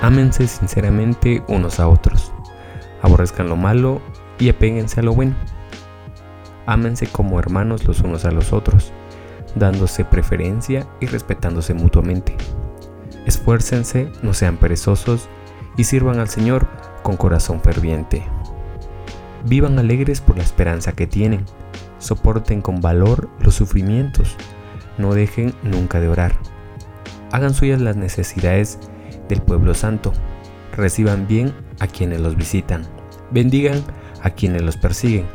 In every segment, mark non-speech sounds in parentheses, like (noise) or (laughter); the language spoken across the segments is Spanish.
Ámense sinceramente unos a otros. Aborrezcan lo malo y apéguense a lo bueno. Ámense como hermanos los unos a los otros, dándose preferencia y respetándose mutuamente. Esfuércense, no sean perezosos y sirvan al Señor con corazón ferviente. Vivan alegres por la esperanza que tienen. Soporten con valor los sufrimientos. No dejen nunca de orar. Hagan suyas las necesidades del pueblo santo. Reciban bien a quienes los visitan. Bendigan a quienes los persiguen.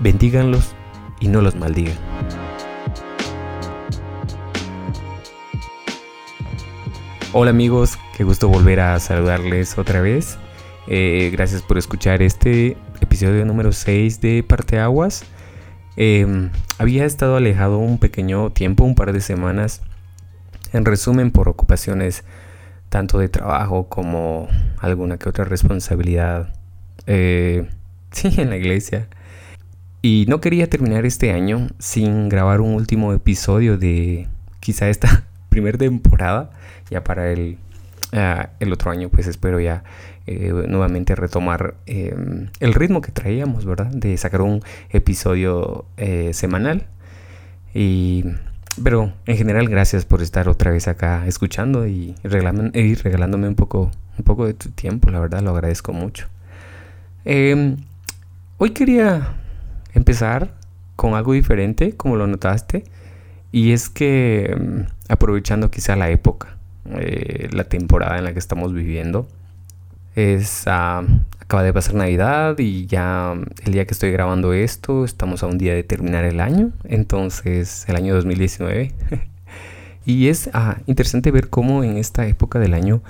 Bendíganlos y no los maldigan. Hola amigos, qué gusto volver a saludarles otra vez. Eh, gracias por escuchar este episodio número 6 de Parteaguas. Eh, había estado alejado un pequeño tiempo, un par de semanas, en resumen por ocupaciones tanto de trabajo como alguna que otra responsabilidad. Eh, (laughs) sí, en la iglesia. Y no quería terminar este año sin grabar un último episodio de quizá esta (laughs) primera temporada, ya para el, ah, el otro año, pues espero ya eh, nuevamente retomar em, el ritmo que traíamos, ¿verdad? De sacar un episodio eh, semanal. Y pero en general, gracias por estar otra vez acá escuchando y, regalándome un poco, un poco de tu tiempo. La verdad, lo agradezco mucho. Em, hoy quería empezar con algo diferente, como lo notaste. Y es que, em, aprovechando quizá la época, eh, la temporada en la que estamos viviendo, es, ah, acaba de pasar Navidad y ya el día que estoy grabando esto, estamos a un día de terminar el año, entonces el año 2019. (laughs) y es ah, interesante ver cómo en esta época del año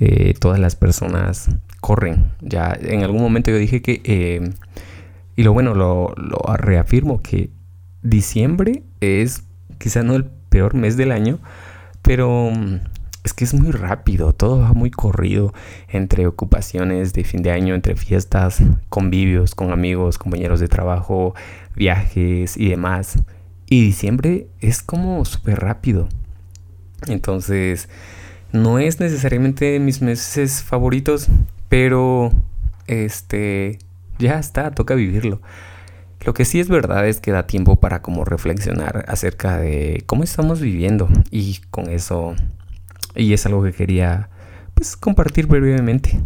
eh, todas las personas corren. Ya en algún momento yo dije que, eh, y lo bueno, lo, lo reafirmo, que diciembre es quizá no el peor mes del año, pero es que es muy rápido, todo va muy corrido entre ocupaciones de fin de año, entre fiestas, convivios con amigos, compañeros de trabajo, viajes y demás. Y diciembre es como súper rápido. Entonces, no es necesariamente mis meses favoritos, pero este ya está, toca vivirlo. Lo que sí es verdad es que da tiempo para como reflexionar acerca de cómo estamos viviendo y con eso y es algo que quería pues compartir brevemente.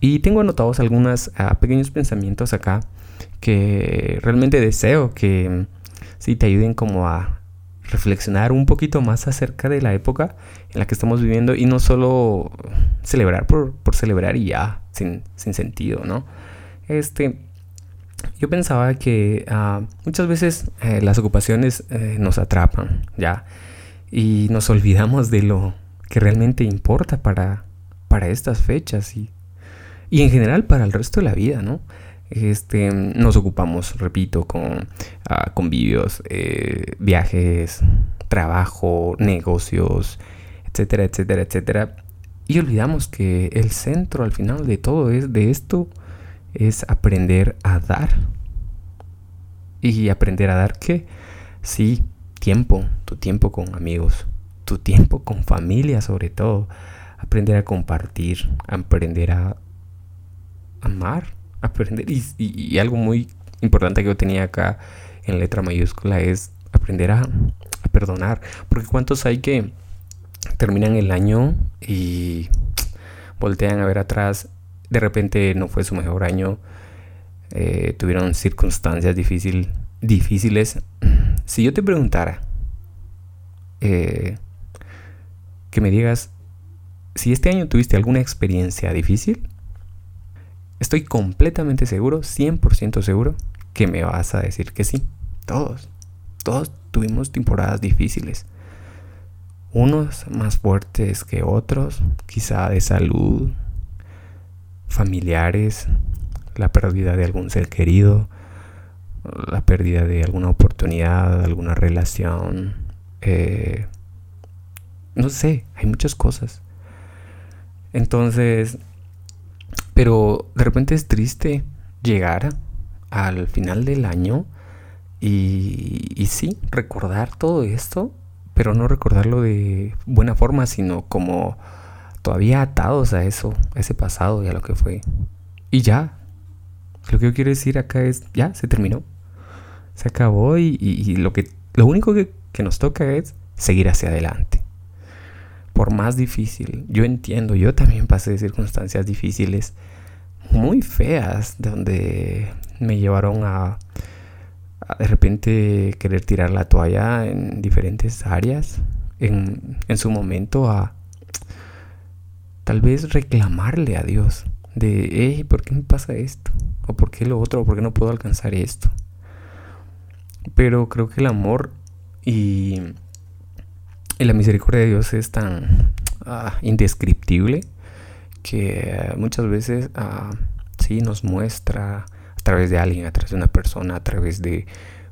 Y tengo anotados algunos ah, pequeños pensamientos acá que realmente deseo que sí te ayuden como a reflexionar un poquito más acerca de la época en la que estamos viviendo y no solo celebrar por, celebrar y ya, sin, sentido, ¿no? Este, yo pensaba que ah, muchas veces eh, las ocupaciones eh, nos atrapan, ¿ya? Y nos olvidamos de lo, que realmente importa para, para estas fechas y, y en general para el resto de la vida, ¿no? Este, nos ocupamos, repito, con ah, convivios, eh, viajes, trabajo, negocios, etcétera, etcétera, etcétera. Y olvidamos que el centro al final de todo es de esto es aprender a dar. Y aprender a dar qué? Sí, tiempo, tu tiempo con amigos, tu tiempo con familia sobre todo. Aprender a compartir, aprender a amar, aprender. Y, algo muy importante que yo tenía acá en letra mayúscula es aprender a, perdonar. Porque cuántos hay que terminan el año y voltean a ver atrás. De repente no fue su mejor año. Eh, tuvieron circunstancias difícil, difíciles. Si yo te preguntara, eh, que me digas si este año tuviste alguna experiencia difícil. Estoy completamente seguro, 100% seguro, que me vas a decir que sí. Todos, todos tuvimos temporadas difíciles. Unos más fuertes que otros, quizá de salud, familiares, la pérdida de algún ser querido, la pérdida de alguna oportunidad, alguna relación, eh, no sé, hay muchas cosas. Entonces, pero de repente es triste llegar al final del año y, y sí, recordar todo esto, pero no recordarlo de buena forma, sino como todavía atados a eso, a ese pasado y a lo que fue. Y ya. Lo que yo quiero decir acá es, ya, se terminó. Se acabó y, lo, que, lo único que nos toca es seguir hacia adelante. Por más difícil, yo entiendo, yo también pasé circunstancias difíciles, muy feas, donde me llevaron a, a de repente querer tirar la toalla en diferentes áreas, en, en su momento a tal vez reclamarle a Dios de, hey, ¿por qué me pasa esto? ¿O por qué lo otro? ¿O por qué no puedo alcanzar esto? Pero creo que el amor y, la misericordia de Dios es tan ah, indescriptible que muchas veces ah, sí nos muestra a través de alguien, a través de una persona, a través de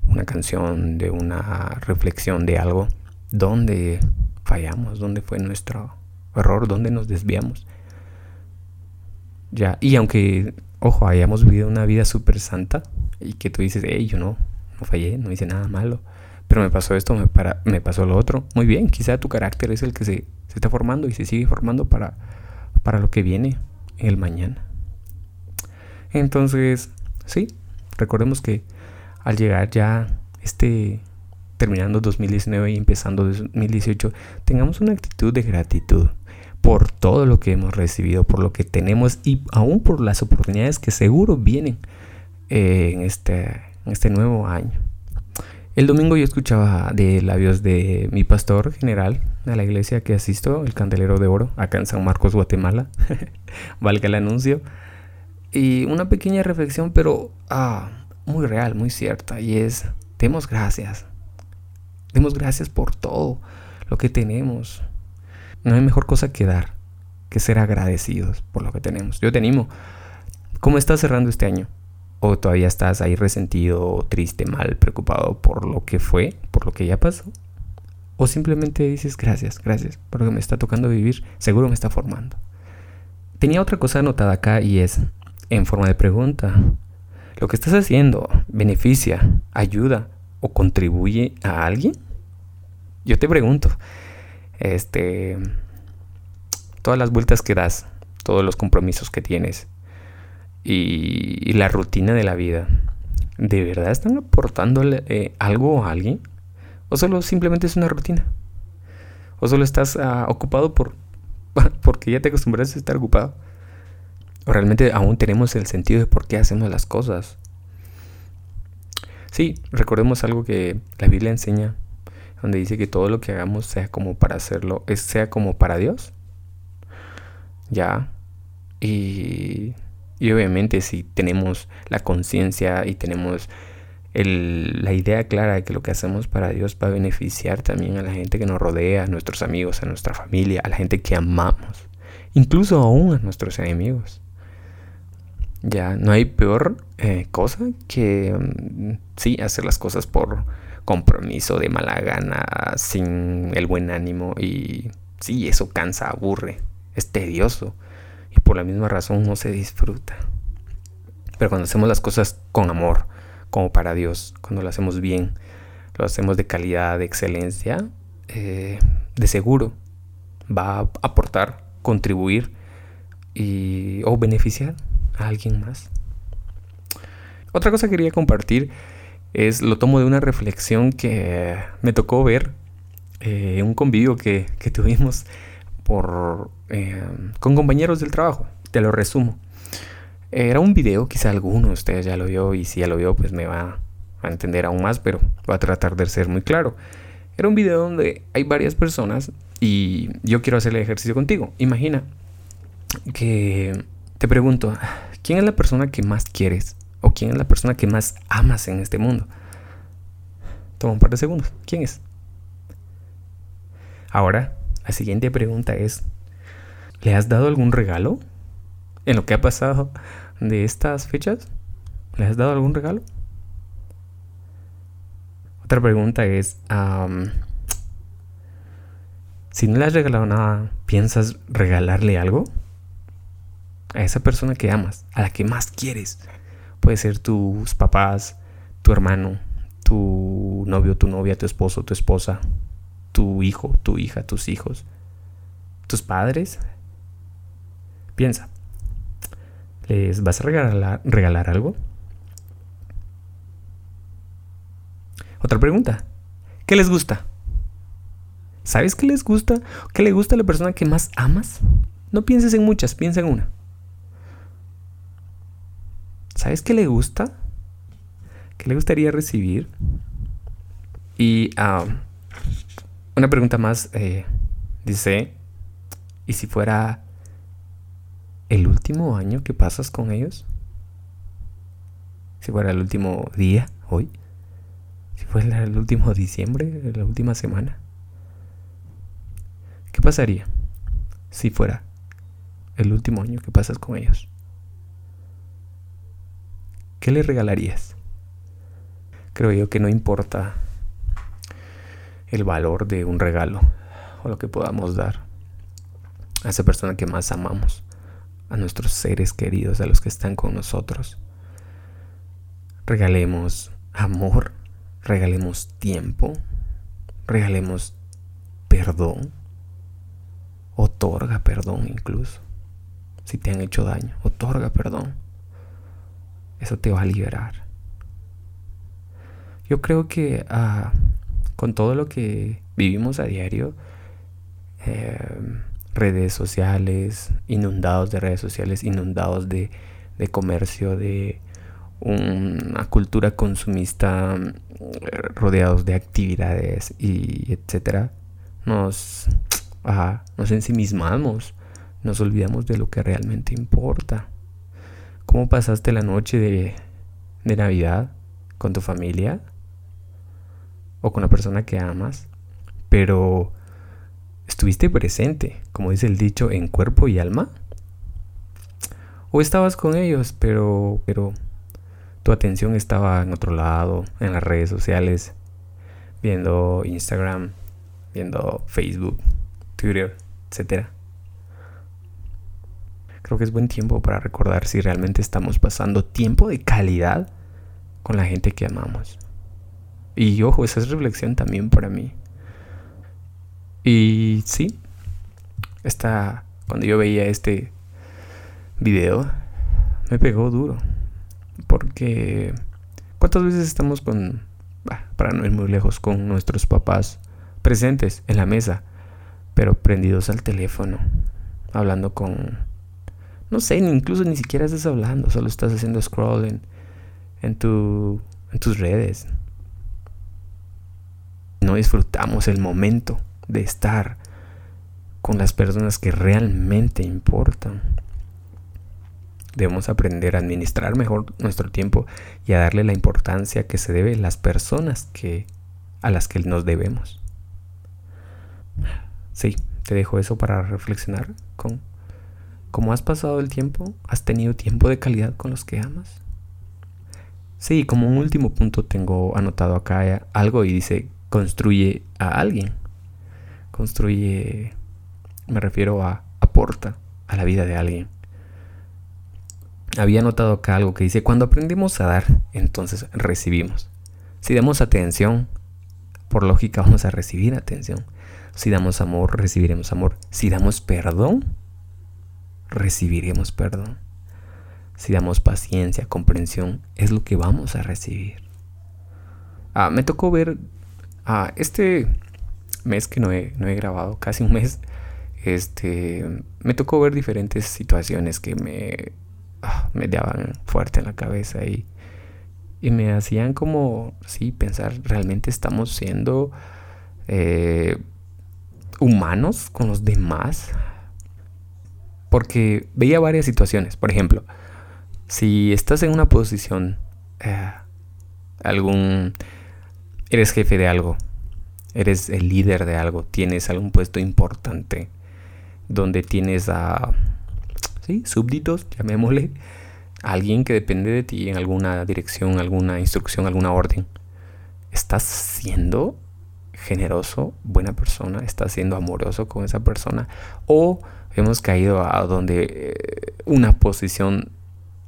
una canción, de una reflexión de algo, dónde fallamos, dónde fue nuestro error, dónde nos desviamos. Ya, y aunque, ojo, hayamos vivido una vida súper santa y que tú dices, hey, yo no, no fallé, no hice nada malo, pero me pasó esto, me, para, me pasó lo otro. Muy bien, quizá tu carácter es el que se, se está formando y se sigue formando para, para lo que viene en el mañana. Entonces, sí, recordemos que al llegar ya este terminando 2019 y empezando 2018, tengamos una actitud de gratitud por todo lo que hemos recibido, por lo que tenemos y aún por las oportunidades que seguro vienen eh, en, este, en este nuevo año. El domingo yo escuchaba de labios de mi pastor general de la iglesia que asisto, el Candelero de Oro, acá en San Marcos, Guatemala, (laughs) valga el anuncio, y una pequeña reflexión, pero ah, muy real, muy cierta, y es, demos gracias, demos gracias por todo lo que tenemos, no hay mejor cosa que dar que ser agradecidos por lo que tenemos. Yo te animo. ¿Cómo estás cerrando este año? ¿O todavía estás ahí resentido, triste, mal, preocupado por lo que fue, por lo que ya pasó? ¿O simplemente dices gracias, gracias por lo que me está tocando vivir? Seguro me está formando. Tenía otra cosa anotada acá y es en forma de pregunta. ¿Lo que estás haciendo beneficia, ayuda o contribuye a alguien? Yo te pregunto, este, todas las vueltas que das, todos los compromisos que tienes y, la rutina de la vida, ¿de verdad están aportándole eh, algo a alguien? ¿O solo simplemente es una rutina? ¿O solo estás ah, ocupado por (laughs) porque ya te acostumbraste a estar ocupado? ¿O realmente aún tenemos el sentido de por qué hacemos las cosas? Sí, recordemos algo que la Biblia enseña donde dice que todo lo que hagamos sea como para hacerlo, sea como para Dios. Ya. Y, y obviamente si tenemos la conciencia y tenemos el, la idea clara de que lo que hacemos para Dios va a beneficiar también a la gente que nos rodea, a nuestros amigos, a nuestra familia, a la gente que amamos, incluso aún a nuestros enemigos. Ya, no hay peor eh, cosa que, mm, sí, hacer las cosas por, compromiso de mala gana, sin el buen ánimo y sí, eso cansa, aburre, es tedioso por la misma razón no se disfruta. Pero cuando hacemos las cosas con amor, como para Dios, cuando lo hacemos bien, lo hacemos de calidad, de excelencia, eh, de seguro va a aportar, contribuir y, o beneficiar a alguien más. Otra cosa que quería compartir es lo tomo de una reflexión que me tocó ver en eh, un convivio que, tuvimos por, eh, con compañeros del trabajo. Te lo resumo. Era un video, quizá alguno de ustedes ya lo vio y si ya lo vio pues me va a entender aún más, pero voy a tratar de ser muy claro. Era un video donde hay varias personas y yo quiero hacer el ejercicio contigo. Imagina que te pregunto, ¿quién es la persona que más quieres? ¿O quién es la persona que más amas en este mundo? Toma un par de segundos. ¿Quién es? Ahora, la siguiente pregunta es, ¿le has dado algún regalo en lo que ha pasado de estas fechas? ¿Le has dado algún regalo? Otra pregunta es, si no le has regalado nada, ¿piensas regalarle algo? A esa persona que amas, a la que más quieres. Puede ser tus papás, tu hermano, tu novio, tu novia, tu esposo, tu esposa, tu hijo, tu hija, tus hijos, tus padres, Piensa. ¿Les vas a regalar, regalar algo? Otra pregunta. ¿Qué les gusta? ¿Sabes qué les gusta? ¿Qué le gusta a la persona que más amas? No pienses en muchas, piensa en una. ¿Sabes qué le gusta? ¿Qué le gustaría recibir? Y ah, una pregunta más eh, dice, ¿y si fuera el último año que pasas con ellos? Si fuera el último día, hoy. Si fuera el último diciembre, la última semana. ¿Qué pasaría si fuera el último año que pasas con ellos? ¿Qué le regalarías? Creo yo que no importa el valor de un regalo o lo que podamos dar a esa persona que más amamos, a nuestros seres queridos, a los que están con nosotros. Regalemos amor, regalemos tiempo, regalemos perdón, otorga perdón incluso, si te han hecho daño, otorga perdón. Eso te va a liberar. Yo creo que ah, con todo lo que vivimos a diario, em, redes sociales, inundados de redes sociales, inundados de, de comercio, de una cultura consumista, rodeados de actividades y etcétera, nos, nos ensimismamos, nos olvidamos de lo que realmente importa. ¿Cómo pasaste la noche de, Navidad con tu familia? O con la persona que amas. Pero estuviste presente, como dice el dicho, en cuerpo y alma. O estabas con ellos, pero, pero tu atención estaba en otro lado, en las redes sociales, viendo Instagram, viendo Facebook, Twitter, etcétera. Creo que es buen tiempo para recordar si realmente estamos pasando tiempo de calidad con la gente que amamos. Y ojo, esa es reflexión también para mí. Y sí, esta, cuando yo veía este video, me pegó duro. Porque, ¿cuántas veces estamos con, para no ir muy lejos, con nuestros papás presentes en la mesa, pero prendidos al teléfono, hablando con no sé, incluso ni siquiera estás hablando, solo estás haciendo scrolling en, tu, en tus redes. No disfrutamos el momento de estar con las personas que realmente importan. Debemos aprender a administrar mejor nuestro tiempo y a darle la importancia que se debe a las personas que, a las que nos debemos. Sí, te dejo eso para reflexionar con ¿Cómo has pasado el tiempo? ¿Has tenido tiempo de calidad con los que amas? Sí, como un último punto tengo anotado acá algo y dice, construye a alguien. Construye, me refiero a aporta a la vida de alguien. Había anotado acá algo que dice, cuando aprendemos a dar, entonces recibimos. Si damos atención, por lógica vamos a recibir atención. Si damos amor, recibiremos amor. Si damos perdón, recibiremos perdón. Si damos paciencia, comprensión, es lo que vamos a recibir. Ah, me tocó ver ah, este mes que no he, no he grabado, casi un mes, este, me tocó ver diferentes situaciones que me, ah, daban fuerte en la cabeza y, y me hacían como, sí, pensar, realmente estamos siendo eh, humanos con los demás. Porque veía varias situaciones. Por ejemplo, si estás en una posición, eh, algún, eres jefe de algo, eres el líder de algo, tienes algún puesto importante, donde tienes a, sí, súbditos, llamémosle, alguien que depende de ti en alguna dirección, alguna instrucción, alguna orden. ¿Estás siendo generoso, buena persona? ¿Estás siendo amoroso con esa persona? ¿O hemos caído a donde eh, una posición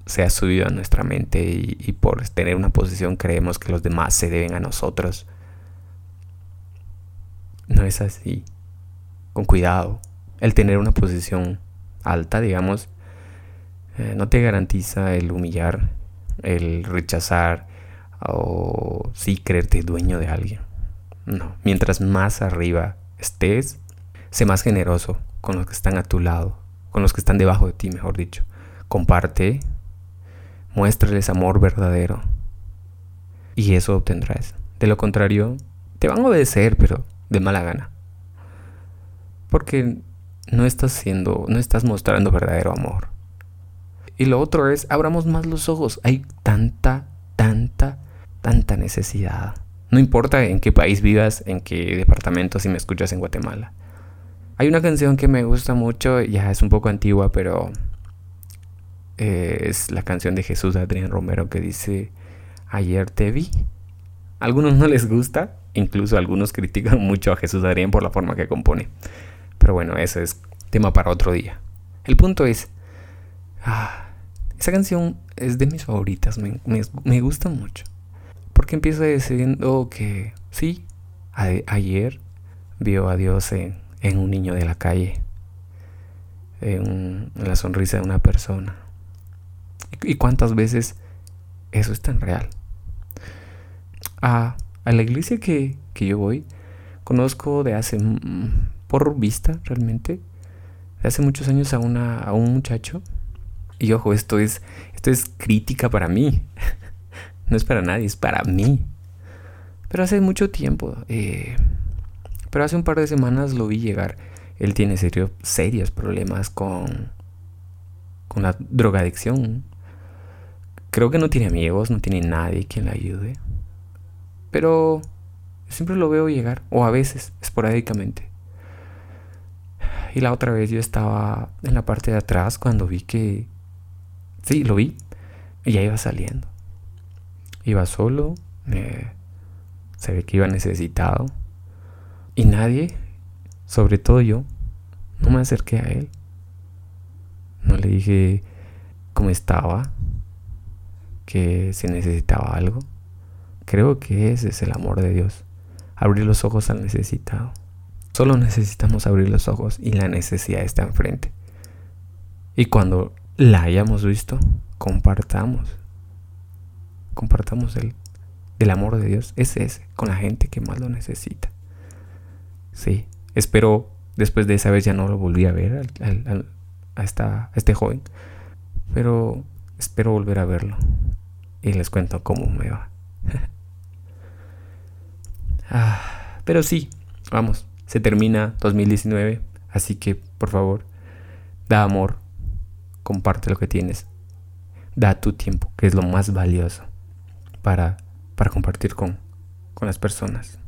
se ha subido a nuestra mente y, por tener una posición creemos que los demás se deben a nosotros. No es así. Con cuidado. El tener una posición alta, digamos, eh, no te garantiza el humillar, el rechazar o sí creerte dueño de alguien. No, mientras más arriba estés, sé más generoso con los que están a tu lado, con los que están debajo de ti, mejor dicho. Comparte, muéstrales amor verdadero y eso obtendrás. De lo contrario, te van a obedecer, pero de mala gana. Porque no estás siendo, no estás mostrando verdadero amor. Y lo otro es, abramos más los ojos. Hay tanta, tanta, tanta necesidad. No importa en qué país vivas, en qué departamento, si me escuchas en Guatemala. Hay una canción que me gusta mucho, ya es un poco antigua, pero eh, es la canción de Jesús Adrián Romero que dice, ayer te vi. A algunos no les gusta, incluso algunos (laughs) critican mucho a Jesús Adrián por la forma que compone. Pero bueno, ese es tema para otro día. El punto es, ah, esa canción es de mis favoritas, me, gusta mucho. Porque empieza diciendo que sí, ayer vio a Dios en, un niño de la calle, en, la sonrisa de una persona. ¿Y, cuántas veces eso es tan real? A, a la iglesia que, que yo voy, conozco de hace, por vista realmente, de hace muchos años a, una, a un muchacho. Y ojo, esto es, esto es crítica para mí. (laughs) no es para nadie, es para mí. Pero hace mucho tiempo, eh, pero hace un par de semanas lo vi llegar. Él tiene serio, serios problemas con, con la drogadicción. Creo que no tiene amigos, no tiene nadie quien le ayude. Pero siempre lo veo llegar, o a veces, esporádicamente. Y la otra vez yo estaba en la parte de atrás cuando vi que... Sí, lo vi. Y ya iba saliendo. Iba solo. se ve que iba necesitado. Y nadie, sobre todo yo, no me acerqué a él. No le dije cómo estaba, que si necesitaba algo. Creo que ese es el amor de Dios, abrir los ojos al necesitado. Solo necesitamos abrir los ojos y la necesidad está enfrente. Y cuando la hayamos visto, compartamos. Compartamos el, el amor de Dios. Es ese, con la gente que más lo necesita. Sí, espero después de esa vez ya no lo volví a ver a este joven. Pero espero volver a verlo. Y les cuento cómo me va. (laughs) ah, pero sí, vamos, se termina 2019, así que por favor, da amor, comparte lo que tienes, da tu tiempo, que es lo más valioso para, para compartir con, con las personas.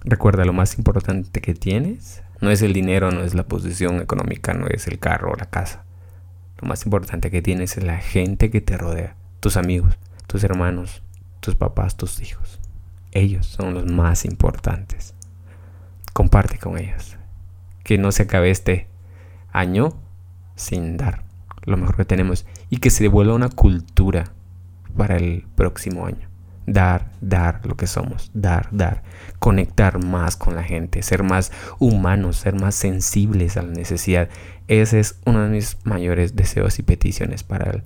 Recuerda, lo más importante que tienes no es el dinero, no es la posición económica, no es el carro o la casa. Lo más importante que tienes es la gente que te rodea, tus amigos, tus hermanos, tus papás, tus hijos. Ellos son los más importantes comparte con ellos. Que no se acabe este año sin dar lo mejor que tenemos y que se devuelva una cultura para el próximo año. Dar, dar lo que somos, dar, dar, conectar más con la gente, ser más humanos, ser más sensibles a la necesidad. Ese es uno de mis mayores deseos y peticiones para el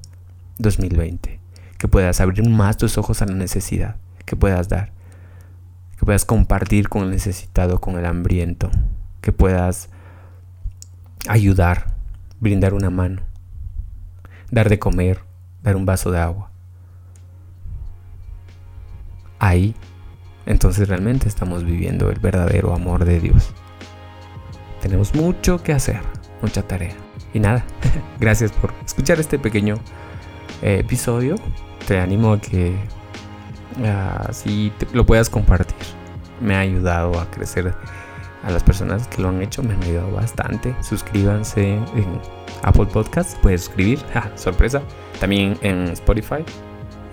2020. Que puedas abrir más tus ojos a la necesidad, que puedas dar que puedas compartir con el necesitado, con el hambriento, que puedas ayudar, brindar una mano, dar de comer, dar un vaso de agua. Ahí, entonces realmente estamos viviendo el verdadero amor de Dios. Tenemos mucho que hacer, mucha tarea. Y nada, (laughs) gracias por escuchar este pequeño episodio. Te animo a que así lo puedas compartir. Me ha ayudado a crecer a las personas que lo han hecho, me han ayudado bastante. Suscríbanse en Apple Podcasts, puedes suscribir, (laughs) sorpresa, también en Spotify.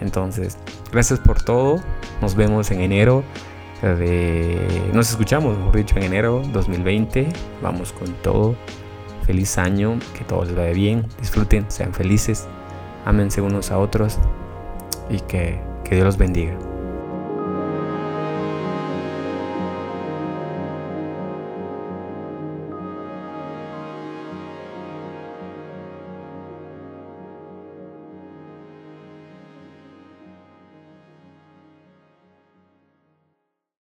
Entonces, gracias por todo. Nos vemos en enero. De... Nos escuchamos, mejor dicho, en enero 2020. Vamos con todo. Feliz año, que todo les vaya bien. Disfruten, sean felices, ámense unos a otros y que que Dios los bendiga.